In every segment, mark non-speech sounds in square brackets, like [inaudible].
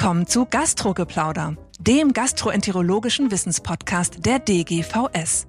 Willkommen zu Gastrogeplauder, dem gastroenterologischen Wissenspodcast der DGVS.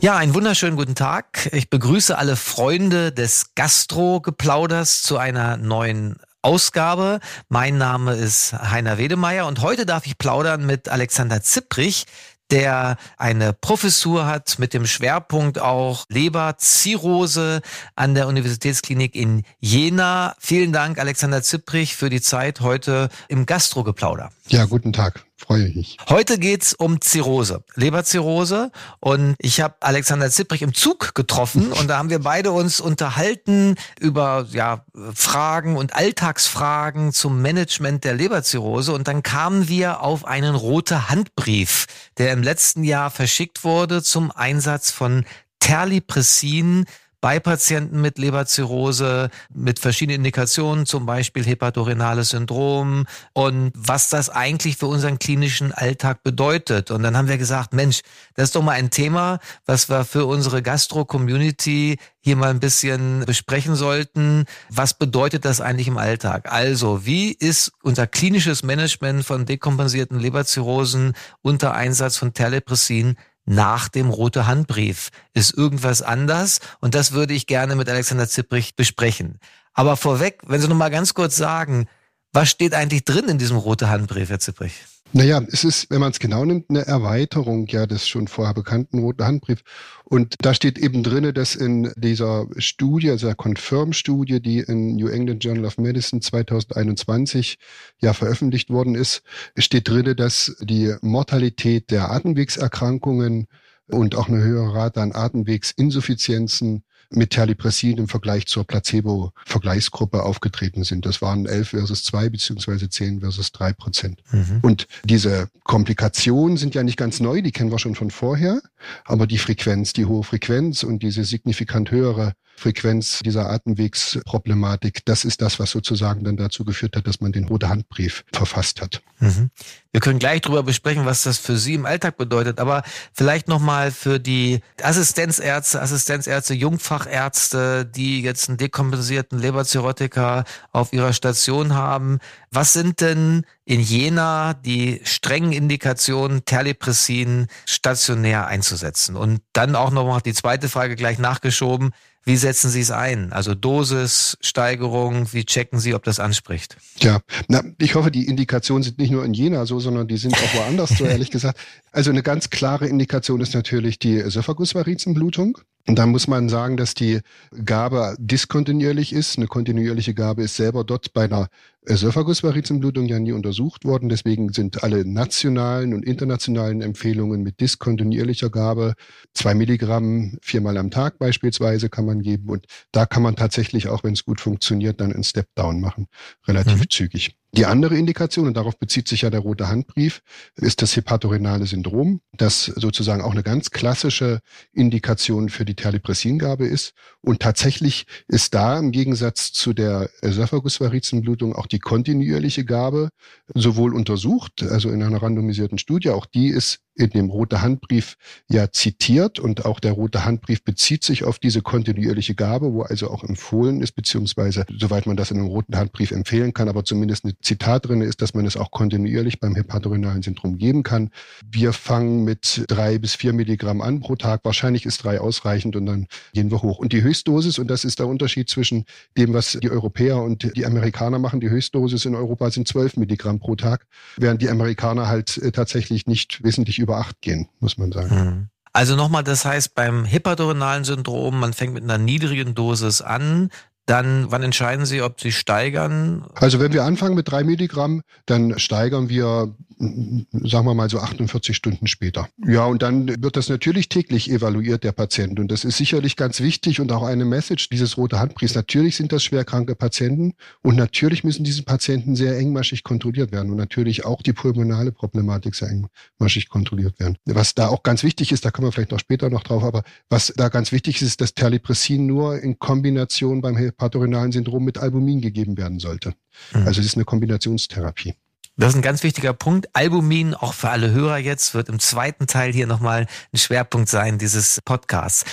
Ja, einen wunderschönen guten Tag. Ich begrüße alle Freunde des Gastrogeplauders zu einer neuen Ausgabe. Mein Name ist Heiner Wedemeyer und heute darf ich plaudern mit Alexander Zipprich, der eine Professur hat mit dem Schwerpunkt auch Leberzirrhose an der Universitätsklinik in Jena. Vielen Dank, Alexander Zipprich, für die Zeit heute im Gastrogeplauder. Ja, guten Tag freue ich. Heute geht's um Zirrhose, Leberzirrhose. Und ich habe Alexander Zipprich im Zug getroffen [laughs] und da haben wir beide uns unterhalten über ja, Fragen und Alltagsfragen zum Management der Leberzirrhose. Und dann kamen wir auf einen rote Handbrief, der im letzten Jahr verschickt wurde zum Einsatz von Terlipressin bei Patienten mit Leberzirrhose mit verschiedenen Indikationen, zum Beispiel hepatorenales Syndrom und was das eigentlich für unseren klinischen Alltag bedeutet. Und dann haben wir gesagt, Mensch, das ist doch mal ein Thema, was wir für unsere Gastro-Community hier mal ein bisschen besprechen sollten. Was bedeutet das eigentlich im Alltag? Also, wie ist unser klinisches Management von dekompensierten Leberzirrhosen unter Einsatz von Terlepressin nach dem Rote Handbrief? Ist irgendwas anders? Und das würde ich gerne mit Alexander Zipprich besprechen. Aber vorweg, wenn Sie noch mal ganz kurz sagen, was steht eigentlich drin in diesem Rote Handbrief, Herr Zipprich? Naja, es ist, wenn man es genau nimmt, eine Erweiterung ja des schon vorher bekannten Roten Handbrief. Und da steht eben drinne, dass in dieser Studie, also der Confirm-Studie, die in New England Journal of Medicine 2021 ja veröffentlicht worden ist, steht drinne, dass die Mortalität der Atemwegserkrankungen und auch eine höhere Rate an Atemwegsinsuffizienzen mit Terlipressin im Vergleich zur Placebo-Vergleichsgruppe aufgetreten sind. Das waren 11 versus 2 beziehungsweise 10 versus 3 Prozent. Mhm. Und diese Komplikationen sind ja nicht ganz neu, die kennen wir schon von vorher, aber die Frequenz, die hohe Frequenz und diese signifikant höhere Frequenz dieser Atemwegsproblematik, das ist das, was sozusagen dann dazu geführt hat, dass man den Rote Handbrief verfasst hat. Mhm. Wir können gleich darüber besprechen, was das für Sie im Alltag bedeutet, aber vielleicht nochmal für die Assistenzärzte, Assistenzärzte, Jungfachärzte, die jetzt einen dekompensierten Leberzirrhotiker auf ihrer Station haben. Was sind denn in Jena die strengen Indikationen, Terlipressin stationär einzusetzen? Und dann auch nochmal die zweite Frage gleich nachgeschoben. Wie setzen Sie es ein? Also Dosis, Steigerung, wie checken Sie, ob das anspricht? Ja, na, ich hoffe, die Indikationen sind nicht nur in Jena so, sondern die sind auch woanders so, [laughs] ehrlich gesagt. Also eine ganz klare Indikation ist natürlich die Ösophagusvarizenblutung. Und da muss man sagen, dass die Gabe diskontinuierlich ist. Eine kontinuierliche Gabe ist selber dort bei einer Ösophagusvarizenblutung ja nie untersucht worden. Deswegen sind alle nationalen und internationalen Empfehlungen mit diskontinuierlicher Gabe zwei Milligramm viermal am Tag beispielsweise kann man geben. Und da kann man tatsächlich auch, wenn es gut funktioniert, dann einen Step-Down machen. Relativ mhm. zügig. Die andere Indikation, und darauf bezieht sich ja der rote Handbrief, ist das hepatorenale Syndrom, das sozusagen auch eine ganz klassische Indikation für die Terlipressingabe ist. Und tatsächlich ist da im Gegensatz zu der Esophagusvarizenblutung auch die kontinuierliche Gabe sowohl untersucht, also in einer randomisierten Studie, auch die ist in dem Rote Handbrief ja zitiert und auch der Rote Handbrief bezieht sich auf diese kontinuierliche Gabe, wo also auch empfohlen ist, beziehungsweise soweit man das in einem Roten Handbrief empfehlen kann, aber zumindest ein Zitat drin ist, dass man es auch kontinuierlich beim hepatorenalen Syndrom geben kann. Wir fangen mit drei bis vier Milligramm an pro Tag. Wahrscheinlich ist drei ausreichend und dann gehen wir hoch. Und die Höchstdosis, und das ist der Unterschied zwischen dem, was die Europäer und die Amerikaner machen, die Höchstdosis in Europa sind zwölf Milligramm pro Tag, während die Amerikaner halt äh, tatsächlich nicht wesentlich über acht gehen, muss man sagen. Mhm. Also nochmal, das heißt, beim hepatorenalen Syndrom, man fängt mit einer niedrigen Dosis an, dann wann entscheiden Sie, ob Sie steigern? Also wenn wir anfangen mit drei Milligramm, dann steigern wir, sagen wir mal so 48 Stunden später. Ja, und dann wird das natürlich täglich evaluiert, der Patient. Und das ist sicherlich ganz wichtig und auch eine Message dieses rote Handbriefs. Natürlich sind das schwerkranke Patienten und natürlich müssen diese Patienten sehr engmaschig kontrolliert werden und natürlich auch die pulmonale Problematik sehr engmaschig kontrolliert werden. Was da auch ganz wichtig ist, da kommen wir vielleicht noch später noch drauf, aber was da ganz wichtig ist, ist, dass Terlipressin nur in Kombination beim hepatorenalen Syndrom mit Albumin gegeben werden sollte. Mhm. Also es ist eine Kombinationstherapie. Das ist ein ganz wichtiger Punkt. Albumin, auch für alle Hörer jetzt, wird im zweiten Teil hier nochmal ein Schwerpunkt sein dieses Podcasts.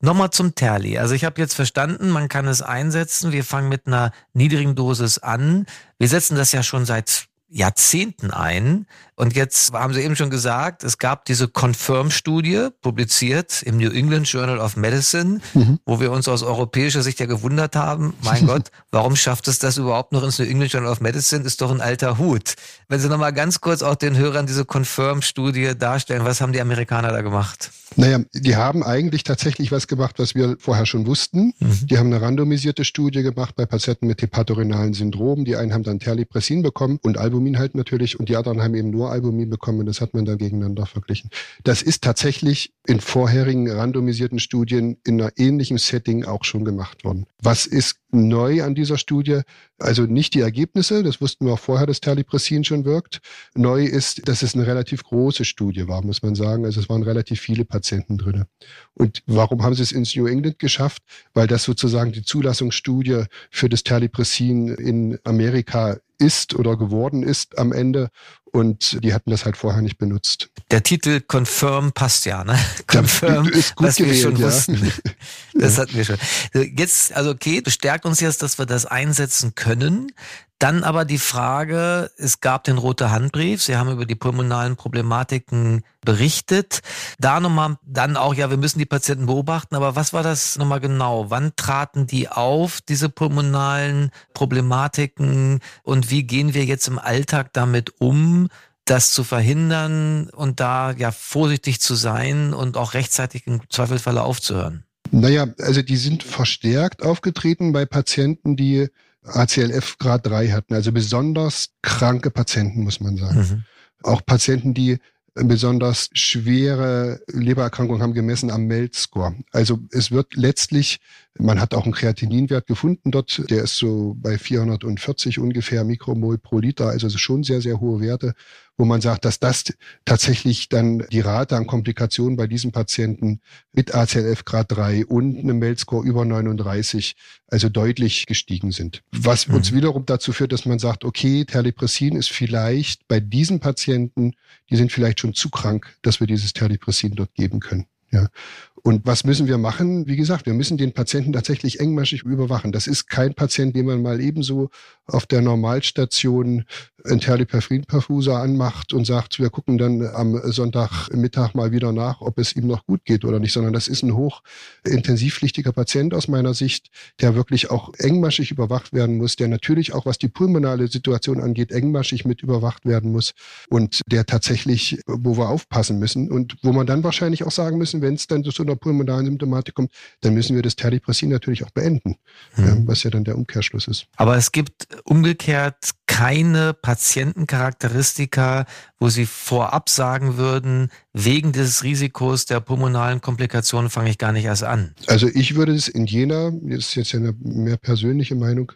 Nochmal zum Terli. Also ich habe jetzt verstanden, man kann es einsetzen. Wir fangen mit einer niedrigen Dosis an. Wir setzen das ja schon seit Jahrzehnten ein. Und jetzt haben Sie eben schon gesagt, es gab diese Confirm-Studie, publiziert im New England Journal of Medicine, mhm. wo wir uns aus europäischer Sicht ja gewundert haben, mein [laughs] Gott, warum schafft es das überhaupt noch ins New England Journal of Medicine? Ist doch ein alter Hut. Wenn Sie nochmal ganz kurz auch den Hörern diese Confirm-Studie darstellen, was haben die Amerikaner da gemacht? Naja, die haben eigentlich tatsächlich was gemacht, was wir vorher schon wussten. Mhm. Die haben eine randomisierte Studie gemacht bei Patienten mit hepatorenalen Syndrom. Die einen haben dann Terlipressin bekommen und Albumin halt natürlich und die anderen haben eben nur Albumin bekommen das hat man dann gegeneinander verglichen. Das ist tatsächlich in vorherigen randomisierten Studien in einer ähnlichen Setting auch schon gemacht worden. Was ist neu an dieser Studie? Also nicht die Ergebnisse, das wussten wir auch vorher, dass Terlipressin schon wirkt. Neu ist, dass es eine relativ große Studie war, muss man sagen. Also es waren relativ viele Patienten drin. Und warum haben sie es ins New England geschafft? Weil das sozusagen die Zulassungsstudie für das Terlipressin in Amerika ist oder geworden ist am Ende. Und die hatten das halt vorher nicht benutzt. Der Titel Confirm passt ja, ne? Confirm, ist gut was gewählt, wir schon ja. wussten. [laughs] Das hatten wir schon. Jetzt, also okay, bestärkt uns jetzt, dass wir das einsetzen können. Dann aber die Frage, es gab den Rote Handbrief, Sie haben über die pulmonalen Problematiken berichtet. Da nochmal, dann auch, ja, wir müssen die Patienten beobachten, aber was war das nochmal genau? Wann traten die auf, diese pulmonalen Problematiken und wie gehen wir jetzt im Alltag damit um? das zu verhindern und da ja vorsichtig zu sein und auch rechtzeitig im Zweifelsfalle aufzuhören? Naja, also die sind verstärkt aufgetreten bei Patienten, die ACLF Grad 3 hatten, also besonders kranke Patienten, muss man sagen. Mhm. Auch Patienten, die besonders schwere Lebererkrankungen haben gemessen am MELD-Score. Also es wird letztlich, man hat auch einen Kreatininwert gefunden dort, der ist so bei 440 ungefähr Mikromol pro Liter, also schon sehr, sehr hohe Werte wo man sagt, dass das tatsächlich dann die Rate an Komplikationen bei diesen Patienten mit ACLF Grad 3 und einem Meldscore über 39 also deutlich gestiegen sind. Was mhm. uns wiederum dazu führt, dass man sagt, okay, Terlipressin ist vielleicht bei diesen Patienten, die sind vielleicht schon zu krank, dass wir dieses Terlipressin dort geben können. Ja. Und was müssen wir machen? Wie gesagt, wir müssen den Patienten tatsächlich engmaschig überwachen. Das ist kein Patient, den man mal ebenso auf der Normalstation einen Terliperfrin-Perfuser anmacht und sagt, wir gucken dann am Sonntagmittag mal wieder nach, ob es ihm noch gut geht oder nicht, sondern das ist ein hochintensivpflichtiger Patient aus meiner Sicht, der wirklich auch engmaschig überwacht werden muss, der natürlich auch, was die pulmonale Situation angeht, engmaschig mit überwacht werden muss und der tatsächlich, wo wir aufpassen müssen und wo man dann wahrscheinlich auch sagen müssen, wenn es dann zu einer pulmonalen Symptomatik kommt, dann müssen wir das Terlipressin natürlich auch beenden, mhm. was ja dann der Umkehrschluss ist. Aber es gibt umgekehrt keine Patientencharakteristika, wo Sie vorab sagen würden, wegen des Risikos der pulmonalen Komplikationen fange ich gar nicht erst an. Also ich würde es in Jena, das ist jetzt eine mehr persönliche Meinung,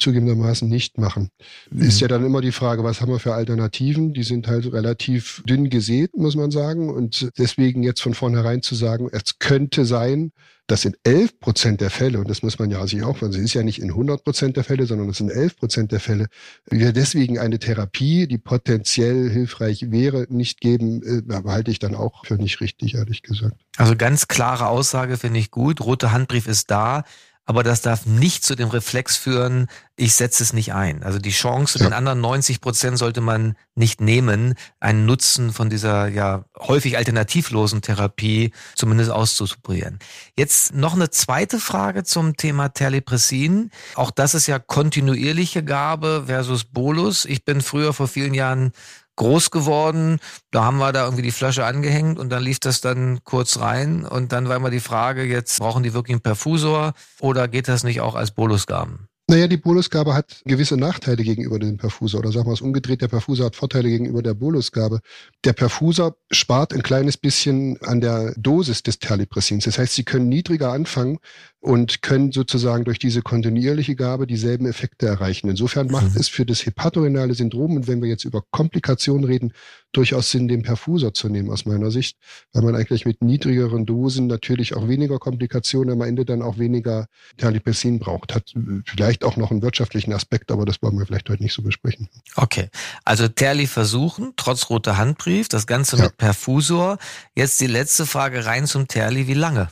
zugegebenermaßen nicht machen. Mhm. Ist ja dann immer die Frage, was haben wir für Alternativen? Die sind halt relativ dünn gesät, muss man sagen. Und deswegen jetzt von vornherein zu sagen, es könnte sein, dass in 11 Prozent der Fälle, und das muss man ja sich auch, es ist ja nicht in 100 Prozent der Fälle, sondern es sind 11 Prozent der Fälle, wir deswegen eine Therapie, die potenziell hilfreich wäre, nicht geben, äh, halte ich dann auch für nicht richtig, ehrlich gesagt. Also ganz klare Aussage finde ich gut. Rote Handbrief ist da aber das darf nicht zu dem Reflex führen, ich setze es nicht ein. Also die Chance, ja. den anderen 90 Prozent sollte man nicht nehmen, einen Nutzen von dieser ja häufig alternativlosen Therapie zumindest auszuprobieren. Jetzt noch eine zweite Frage zum Thema Terlipressin. Auch das ist ja kontinuierliche Gabe versus Bolus. Ich bin früher vor vielen Jahren groß geworden. Da haben wir da irgendwie die Flasche angehängt und dann lief das dann kurz rein. Und dann war immer die Frage, jetzt brauchen die wirklich einen Perfusor oder geht das nicht auch als Bolusgaben? Naja, die Bolusgabe hat gewisse Nachteile gegenüber dem Perfusor. Oder sagen wir es umgedreht, der Perfusor hat Vorteile gegenüber der Bolusgabe. Der Perfusor spart ein kleines bisschen an der Dosis des Terlipressins. Das heißt, Sie können niedriger anfangen und können sozusagen durch diese kontinuierliche Gabe dieselben Effekte erreichen. Insofern macht mhm. es für das hepatorenale Syndrom, und wenn wir jetzt über Komplikationen reden, durchaus Sinn, den Perfusor zu nehmen aus meiner Sicht, weil man eigentlich mit niedrigeren Dosen natürlich auch weniger Komplikationen am Ende dann auch weniger Terlipressin braucht. Hat vielleicht auch noch einen wirtschaftlichen Aspekt, aber das wollen wir vielleicht heute nicht so besprechen. Okay, also Terli versuchen, trotz roter Handbrief, das Ganze ja. mit Perfusor. Jetzt die letzte Frage rein zum Terli, wie lange?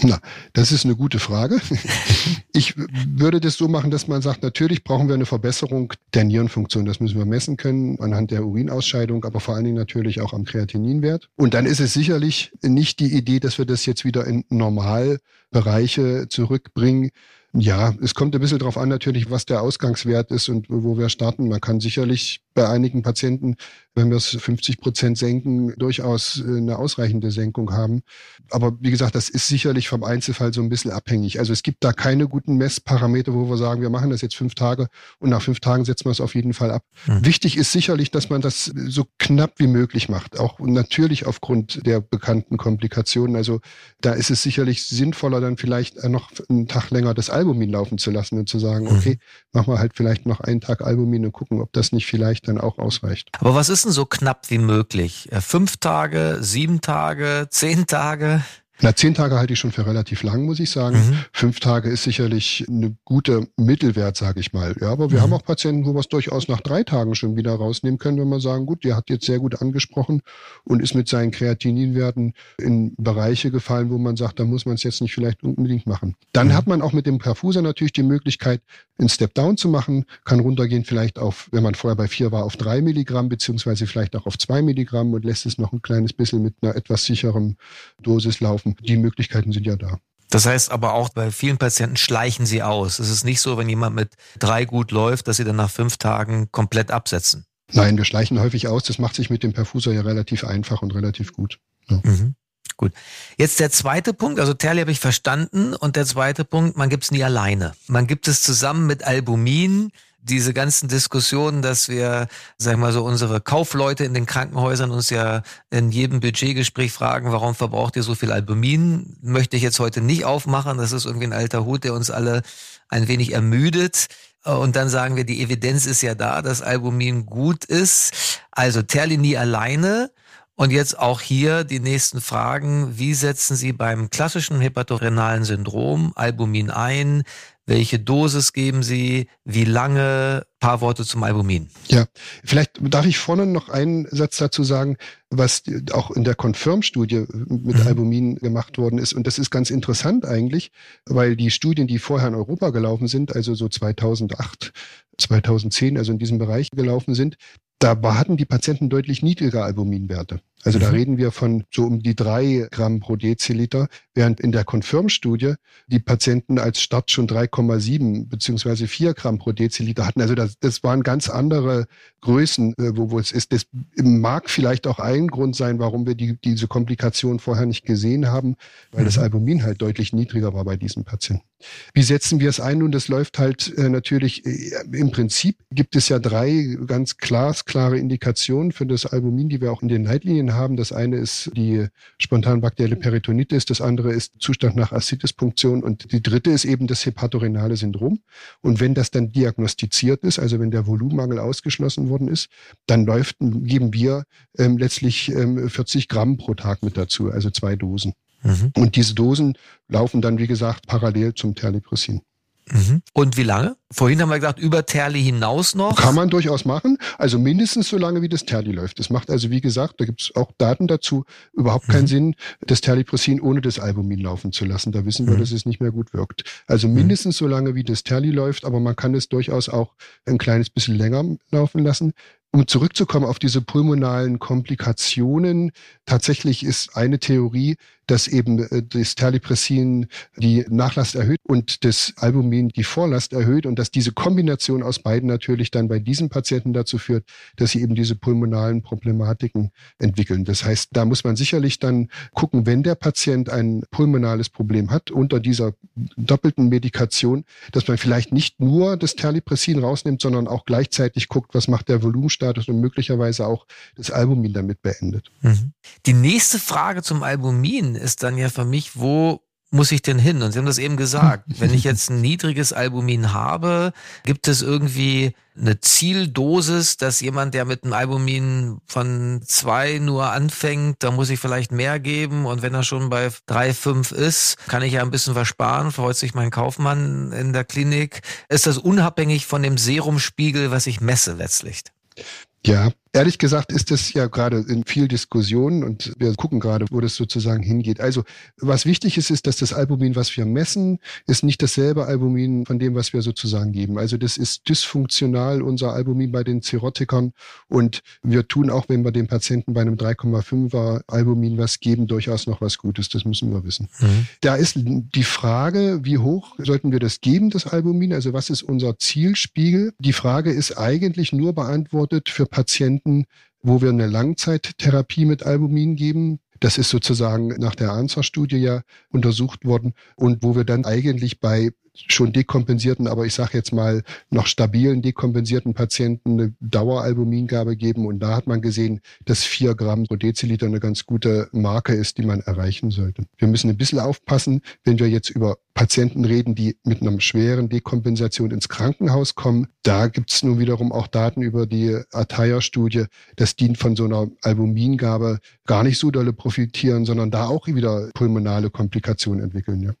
Na, das ist eine gute Frage. [laughs] Ich würde das so machen, dass man sagt, natürlich brauchen wir eine Verbesserung der Nierenfunktion. Das müssen wir messen können anhand der Urinausscheidung, aber vor allen Dingen natürlich auch am Kreatininwert. Und dann ist es sicherlich nicht die Idee, dass wir das jetzt wieder in Normalbereiche zurückbringen, ja, es kommt ein bisschen darauf an natürlich, was der Ausgangswert ist und wo wir starten. Man kann sicherlich bei einigen Patienten, wenn wir es 50 Prozent senken, durchaus äh, eine ausreichende Senkung haben. Aber wie gesagt, das ist sicherlich vom Einzelfall so ein bisschen abhängig. Also es gibt da keine guten Messparameter, wo wir sagen, wir machen das jetzt fünf Tage und nach fünf Tagen setzen wir es auf jeden Fall ab. Mhm. Wichtig ist sicherlich, dass man das so knapp wie möglich macht. Auch natürlich aufgrund der bekannten Komplikationen. Also da ist es sicherlich sinnvoller, dann vielleicht noch einen Tag länger das Albumin laufen zu lassen und zu sagen, mhm. okay, machen wir halt vielleicht noch einen Tag Albumin und gucken, ob das nicht vielleicht dann auch ausreicht. Aber was ist denn so knapp wie möglich? Äh, fünf Tage, sieben Tage, zehn Tage? Na, zehn Tage halte ich schon für relativ lang, muss ich sagen. Mhm. Fünf Tage ist sicherlich eine gute Mittelwert, sage ich mal. Ja, aber wir mhm. haben auch Patienten, wo wir es durchaus nach drei Tagen schon wieder rausnehmen können, wenn wir sagen, gut, der hat jetzt sehr gut angesprochen und ist mit seinen Kreatininwerten in Bereiche gefallen, wo man sagt, da muss man es jetzt nicht vielleicht unbedingt machen. Dann mhm. hat man auch mit dem Perfuser natürlich die Möglichkeit, einen Step-Down zu machen, kann runtergehen vielleicht auf, wenn man vorher bei vier war, auf drei Milligramm, beziehungsweise vielleicht auch auf zwei Milligramm und lässt es noch ein kleines bisschen mit einer etwas sicheren Dosis laufen die Möglichkeiten sind ja da. Das heißt aber auch, bei vielen Patienten schleichen sie aus. Es ist nicht so, wenn jemand mit drei gut läuft, dass sie dann nach fünf Tagen komplett absetzen. Nein, wir schleichen häufig aus. Das macht sich mit dem Perfuser ja relativ einfach und relativ gut. Ja. Mhm. Gut. Jetzt der zweite Punkt, also Terli habe ich verstanden und der zweite Punkt, man gibt es nie alleine. Man gibt es zusammen mit Albumin, diese ganzen Diskussionen, dass wir, sag mal so, unsere Kaufleute in den Krankenhäusern uns ja in jedem Budgetgespräch fragen, warum verbraucht ihr so viel Albumin? Möchte ich jetzt heute nicht aufmachen. Das ist irgendwie ein alter Hut, der uns alle ein wenig ermüdet. Und dann sagen wir, die Evidenz ist ja da, dass Albumin gut ist. Also Terlini alleine. Und jetzt auch hier die nächsten Fragen. Wie setzen Sie beim klassischen hepatorenalen Syndrom Albumin ein? Welche Dosis geben Sie? Wie lange? Ein paar Worte zum Albumin. Ja, vielleicht darf ich vorne noch einen Satz dazu sagen, was auch in der Confirm-Studie mit mhm. Albumin gemacht worden ist. Und das ist ganz interessant eigentlich, weil die Studien, die vorher in Europa gelaufen sind, also so 2008, 2010, also in diesem Bereich gelaufen sind, da hatten die Patienten deutlich niedrigere Albuminwerte. Also mhm. da reden wir von so um die drei Gramm pro Deziliter, während in der Confirm-Studie die Patienten als Start schon 3,7 beziehungsweise 4 Gramm pro Deziliter hatten. Also das, das waren ganz andere Größen, äh, wo, wo es ist. Das mag vielleicht auch ein Grund sein, warum wir die, diese Komplikation vorher nicht gesehen haben, weil mhm. das Albumin halt deutlich niedriger war bei diesen Patienten. Wie setzen wir es ein? Nun, das läuft halt äh, natürlich, äh, im Prinzip gibt es ja drei ganz glasklare Indikationen für das Albumin, die wir auch in den Leitlinien haben. Das eine ist die spontan bakterielle Peritonitis, das andere ist Zustand nach Ascites-Punktion und die dritte ist eben das hepatorenale Syndrom. Und wenn das dann diagnostiziert ist, also wenn der Volumenmangel ausgeschlossen worden ist, dann läuft, geben wir ähm, letztlich ähm, 40 Gramm pro Tag mit dazu, also zwei Dosen. Mhm. Und diese Dosen laufen dann, wie gesagt, parallel zum Terlipressin. Mhm. Und wie lange? Vorhin haben wir gesagt, über Terli hinaus noch? Kann man durchaus machen. Also mindestens so lange, wie das Terli läuft. Das macht also, wie gesagt, da gibt es auch Daten dazu, überhaupt keinen mhm. Sinn, das Terlipressin ohne das Albumin laufen zu lassen. Da wissen wir, mhm. dass es nicht mehr gut wirkt. Also mhm. mindestens so lange, wie das Terli läuft, aber man kann es durchaus auch ein kleines bisschen länger laufen lassen. Um zurückzukommen auf diese pulmonalen Komplikationen, tatsächlich ist eine Theorie, dass eben äh, das Terlipressin die Nachlast erhöht und das Albumin die Vorlast erhöht und dass diese Kombination aus beiden natürlich dann bei diesen Patienten dazu führt, dass sie eben diese pulmonalen Problematiken entwickeln. Das heißt, da muss man sicherlich dann gucken, wenn der Patient ein pulmonales Problem hat unter dieser doppelten Medikation, dass man vielleicht nicht nur das Terlipressin rausnimmt, sondern auch gleichzeitig guckt, was macht der Volumenstatus und möglicherweise auch das Albumin damit beendet. Mhm. Die nächste Frage zum Albumin ist dann ja für mich, wo muss ich denn hin? Und Sie haben das eben gesagt. [laughs] Wenn ich jetzt ein niedriges Albumin habe, gibt es irgendwie eine Zieldosis, dass jemand, der mit einem Albumin von zwei nur anfängt, da muss ich vielleicht mehr geben. Und wenn er schon bei drei, fünf ist, kann ich ja ein bisschen versparen, freut sich mein Kaufmann in der Klinik. Ist das unabhängig von dem Serumspiegel, was ich messe letztlich? Ja, Ehrlich gesagt ist das ja gerade in viel Diskussionen und wir gucken gerade, wo das sozusagen hingeht. Also was wichtig ist, ist, dass das Albumin, was wir messen, ist nicht dasselbe Albumin von dem, was wir sozusagen geben. Also das ist dysfunktional, unser Albumin bei den Zerotikern. Und wir tun auch, wenn wir dem Patienten bei einem 3,5er Albumin was geben, durchaus noch was Gutes. Das müssen wir wissen. Mhm. Da ist die Frage, wie hoch sollten wir das geben, das Albumin? Also was ist unser Zielspiegel? Die Frage ist eigentlich nur beantwortet für Patienten, Patienten, wo wir eine Langzeittherapie mit Albumin geben. Das ist sozusagen nach der ANSA-Studie ja untersucht worden und wo wir dann eigentlich bei schon dekompensierten, aber ich sage jetzt mal noch stabilen dekompensierten Patienten eine Daueralbumingabe geben. Und da hat man gesehen, dass vier Gramm pro Deziliter eine ganz gute Marke ist, die man erreichen sollte. Wir müssen ein bisschen aufpassen, wenn wir jetzt über Patienten reden, die mit einer schweren Dekompensation ins Krankenhaus kommen. Da gibt es nun wiederum auch Daten über die Ataya-Studie, dass die von so einer Albumingabe gar nicht so dolle profitieren, sondern da auch wieder pulmonale Komplikationen entwickeln. Ja.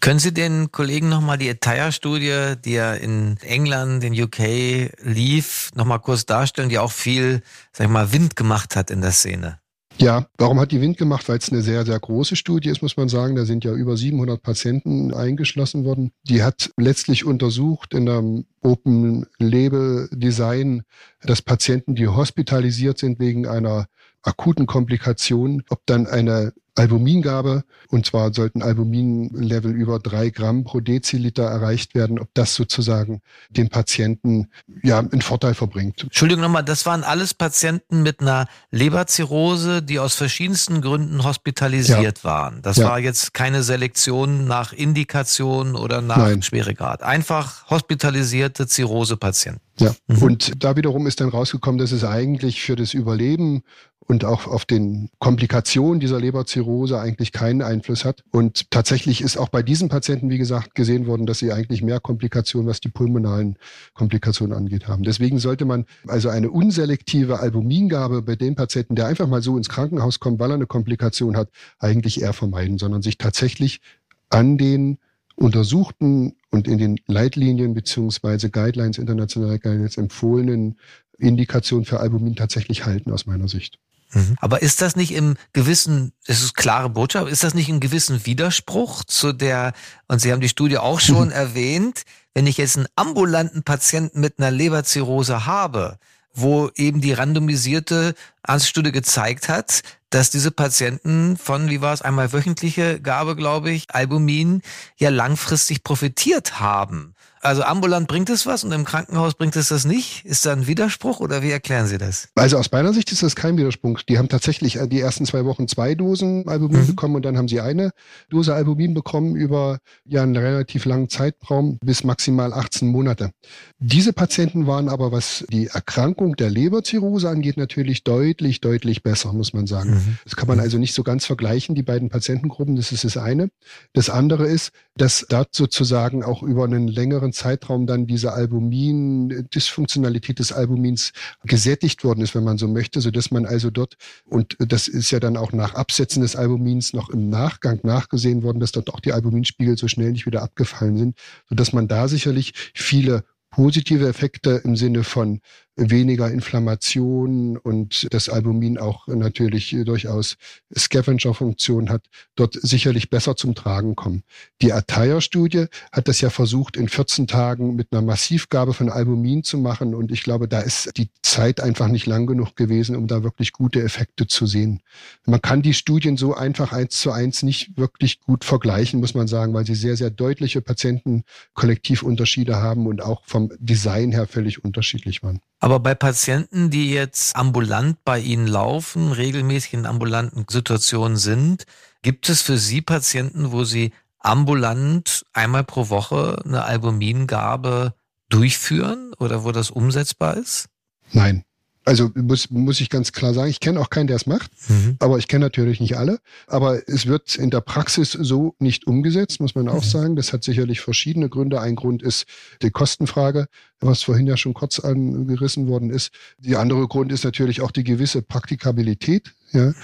Können Sie den Kollegen nochmal die Attire-Studie, die ja in England, in UK lief, nochmal kurz darstellen, die auch viel, sag ich mal, Wind gemacht hat in der Szene? Ja, warum hat die Wind gemacht? Weil es eine sehr, sehr große Studie ist, muss man sagen. Da sind ja über 700 Patienten eingeschlossen worden. Die hat letztlich untersucht in einem Open Label Design, dass Patienten, die hospitalisiert sind wegen einer akuten Komplikationen, ob dann eine Albumingabe, und zwar sollten Albuminlevel über drei Gramm pro Deziliter erreicht werden, ob das sozusagen dem Patienten ja einen Vorteil verbringt. Entschuldigung nochmal, das waren alles Patienten mit einer Leberzirrhose, die aus verschiedensten Gründen hospitalisiert ja. waren. Das ja. war jetzt keine Selektion nach Indikation oder nach Nein. Schweregrad. Einfach hospitalisierte Zirrhosepatienten. Ja, mhm. und da wiederum ist dann rausgekommen, dass es eigentlich für das Überleben und auch auf den Komplikationen dieser Leberzirrhose eigentlich keinen Einfluss hat. Und tatsächlich ist auch bei diesen Patienten, wie gesagt, gesehen worden, dass sie eigentlich mehr Komplikationen, was die pulmonalen Komplikationen angeht, haben. Deswegen sollte man also eine unselektive Albumingabe bei dem Patienten, der einfach mal so ins Krankenhaus kommt, weil er eine Komplikation hat, eigentlich eher vermeiden, sondern sich tatsächlich an den untersuchten und in den Leitlinien beziehungsweise Guidelines, internationale Guidelines empfohlenen Indikationen für Albumin tatsächlich halten aus meiner Sicht. Mhm. Aber ist das nicht im gewissen, das ist klare Botschaft, ist das nicht im gewissen Widerspruch zu der, und Sie haben die Studie auch schon mhm. erwähnt, wenn ich jetzt einen ambulanten Patienten mit einer Leberzirrhose habe, wo eben die randomisierte Arztstudie gezeigt hat, dass diese Patienten von, wie war es, einmal wöchentliche Gabe, glaube ich, Albumin, ja langfristig profitiert haben. Also ambulant bringt es was und im Krankenhaus bringt es das nicht? Ist da ein Widerspruch oder wie erklären Sie das? Also aus meiner Sicht ist das kein Widerspruch. Die haben tatsächlich äh, die ersten zwei Wochen zwei Dosen Albumin mhm. bekommen und dann haben sie eine Dose Albumin bekommen über ja einen relativ langen Zeitraum bis maximal 18 Monate. Diese Patienten waren aber, was die Erkrankung der Leberzirrhose angeht, natürlich deutlich, deutlich besser, muss man sagen. Mhm. Das kann man also nicht so ganz vergleichen, die beiden Patientengruppen. Das ist das eine. Das andere ist, dass dort sozusagen auch über einen längeren Zeitraum dann diese Albumin, Dysfunktionalität des Albumins gesättigt worden ist, wenn man so möchte, so dass man also dort, und das ist ja dann auch nach Absetzen des Albumins noch im Nachgang nachgesehen worden, dass dort auch die Albuminspiegel so schnell nicht wieder abgefallen sind, so dass man da sicherlich viele positive Effekte im Sinne von weniger Inflammation und das Albumin auch natürlich durchaus Scavenger-Funktion hat, dort sicherlich besser zum Tragen kommen. Die Attire-Studie hat das ja versucht, in 14 Tagen mit einer Massivgabe von Albumin zu machen und ich glaube, da ist die Zeit einfach nicht lang genug gewesen, um da wirklich gute Effekte zu sehen. Man kann die Studien so einfach eins zu eins nicht wirklich gut vergleichen, muss man sagen, weil sie sehr, sehr deutliche Patientenkollektivunterschiede haben und auch vom Design her völlig unterschiedlich waren. Aber bei Patienten, die jetzt ambulant bei Ihnen laufen, regelmäßig in ambulanten Situationen sind, gibt es für Sie Patienten, wo Sie ambulant einmal pro Woche eine Albumingabe durchführen oder wo das umsetzbar ist? Nein. Also muss, muss ich ganz klar sagen, ich kenne auch keinen, der es macht, mhm. aber ich kenne natürlich nicht alle. Aber es wird in der Praxis so nicht umgesetzt, muss man auch mhm. sagen. Das hat sicherlich verschiedene Gründe. Ein Grund ist die Kostenfrage, was vorhin ja schon kurz angerissen worden ist. Die andere Grund ist natürlich auch die gewisse Praktikabilität Ja. Mhm.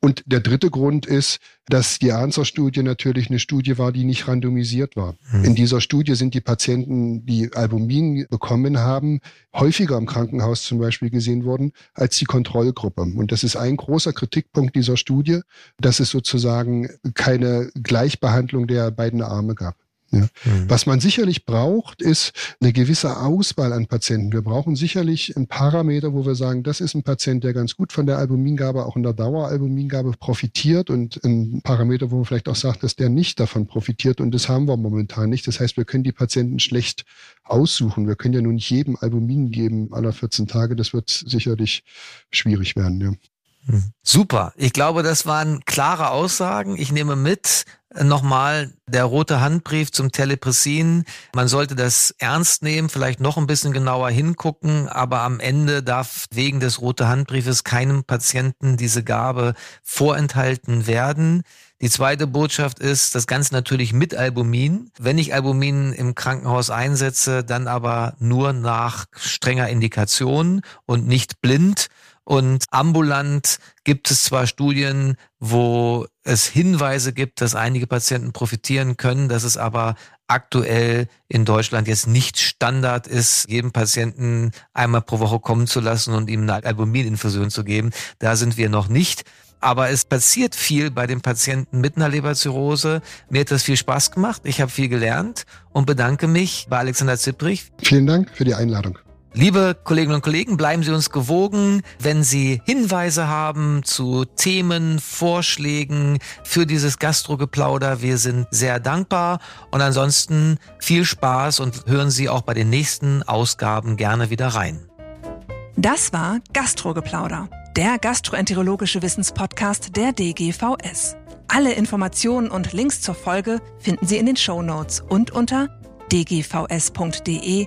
Und der dritte Grund ist, dass die Answer-Studie natürlich eine Studie war, die nicht randomisiert war. Mhm. In dieser Studie sind die Patienten, die Albumin bekommen haben, häufiger im Krankenhaus zum Beispiel gesehen worden als die Kontrollgruppe. Und das ist ein großer Kritikpunkt dieser Studie, dass es sozusagen keine Gleichbehandlung der beiden Arme gab. Ja. Mhm. Was man sicherlich braucht, ist eine gewisse Auswahl an Patienten. Wir brauchen sicherlich einen Parameter, wo wir sagen, das ist ein Patient, der ganz gut von der Albumingabe, auch in der Daueralbumingabe profitiert und ein Parameter, wo man vielleicht auch sagt, dass der nicht davon profitiert und das haben wir momentan nicht. Das heißt, wir können die Patienten schlecht aussuchen. Wir können ja nun nicht jedem Albumin geben aller 14 Tage. Das wird sicherlich schwierig werden. Ja. Mhm. Super. Ich glaube, das waren klare Aussagen. Ich nehme mit, Nochmal der rote Handbrief zum Telepressin. Man sollte das ernst nehmen, vielleicht noch ein bisschen genauer hingucken, aber am Ende darf wegen des rote Handbriefes keinem Patienten diese Gabe vorenthalten werden. Die zweite Botschaft ist, das Ganze natürlich mit Albumin. Wenn ich Albumin im Krankenhaus einsetze, dann aber nur nach strenger Indikation und nicht blind. Und ambulant gibt es zwar Studien, wo es Hinweise gibt, dass einige Patienten profitieren können, dass es aber aktuell in Deutschland jetzt nicht Standard ist, jedem Patienten einmal pro Woche kommen zu lassen und ihm eine Albumininfusion zu geben. Da sind wir noch nicht. Aber es passiert viel bei den Patienten mit einer Leberzirrhose. Mir hat das viel Spaß gemacht. Ich habe viel gelernt und bedanke mich bei Alexander Zipprich. Vielen Dank für die Einladung. Liebe Kolleginnen und Kollegen, bleiben Sie uns gewogen. Wenn Sie Hinweise haben zu Themen, Vorschlägen für dieses Gastrogeplauder, wir sind sehr dankbar. Und ansonsten viel Spaß und hören Sie auch bei den nächsten Ausgaben gerne wieder rein. Das war Gastrogeplauder, der gastroenterologische Wissenspodcast der DGVS. Alle Informationen und Links zur Folge finden Sie in den Show Notes und unter dgvs.de